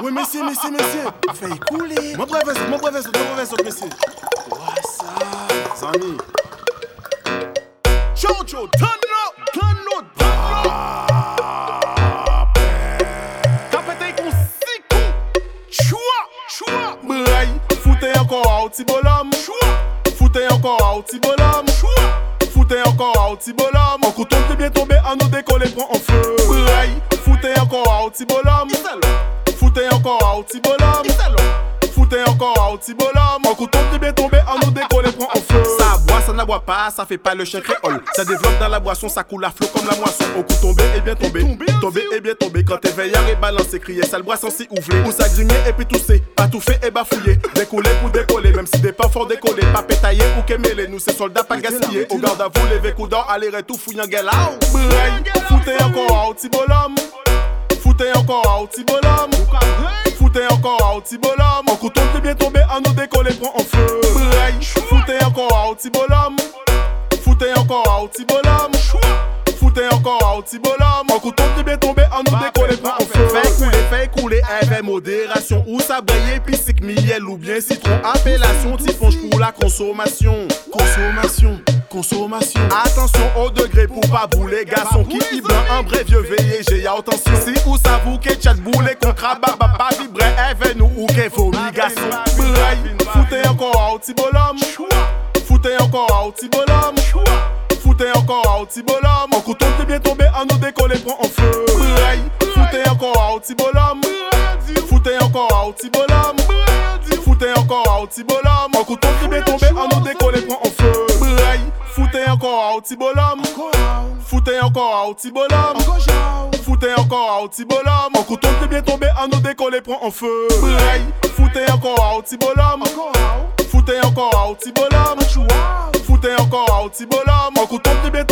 Oui, monsieur, monsieur, monsieur. Fais couler. Mon professeur, mon professeur, mon professeur, monsieur. What's up, Zami? Jojo, turn up, turn up, turn up. Ah, Tapez tes six coups. Choua, choua. Braille, foutez encore un petit bonhomme. Choua. Foutez encore un petit bonhomme. Choua. Foutez encore un petit bonhomme. En couteau, t'es bien tombé, à nous décoller, prend en feu. Braille, foutez encore un petit bonhomme. Foutez encore un petit bonhomme. Foutez encore un petit bonhomme. En couteau, t'es bien tombé, à nous décoller, prend en feu. Ça boit, ça n'aboie pas, ça fait pas le chien créole. Ça développe dans la boisson, ça coule à flot comme la moisson. Au coup tombé et bien tombé, tombé et bien tombé. Quand t'es veillard et balancé, crier, ça le boisson si ouvlé. Ou ça grigner et puis tousser, pas tout fait et bafouiller. Décoller pour décoller, même si des pas fort décoller. Pas pétailler ou qu'émêler, nous c'est soldats pas gaspiller. Au garde à vous, lever coup d'or, aller retour, fouillant. Braille, foutez encore un petit bonhomme. Foutez encore un petit bonhomme. Foutez encore un petit bonhomme. En couteau, t'es bien tombé, à nous décoller, prend en feu. Foutez encore un petit bonhomme. Foutez encore un petit bonhomme. Foutez encore un petit bonhomme. En couteau, t'es bien tombé, à nous décoller, prend en feu. Fais couler, fais couler avec modération. Ou ça brailler, puis c'est que miel ou bien citron. Appellation, typhonge pour la consommation. Consommation, consommation. Attention au degré pour pas bouler garçon qui hiblant un bref vieux veillé j'ai attention si ou ça vous que chat boulé qu'on craba pas vibrer avec nous ou que vomi garçon Braille, foutez encore un petit bonhomme. Foutez encore un petit bonhomme. Foutez encore un petit bonhomme. En couteau, t'es bien tombé, à nous décoller, prend en feu. Braille, foutez encore un petit bonhomme. Foutez encore un petit bonhomme. Foutez encore un petit bonhomme. En couteau, t'es bien tombé, à nous décoller, prend en feu. Braille, foutez encore un petit bonhomme. Foutez encore un petit bonhomme. Foutez encore un petit bonhomme. En couteau, t'es bien tombé, à nous décoller, prend en feu. Braille, foutez encore un petit bonhomme. Foutez encore un petit bonhomme. Foutez encore un petit bonhomme. En couteau, t'es bien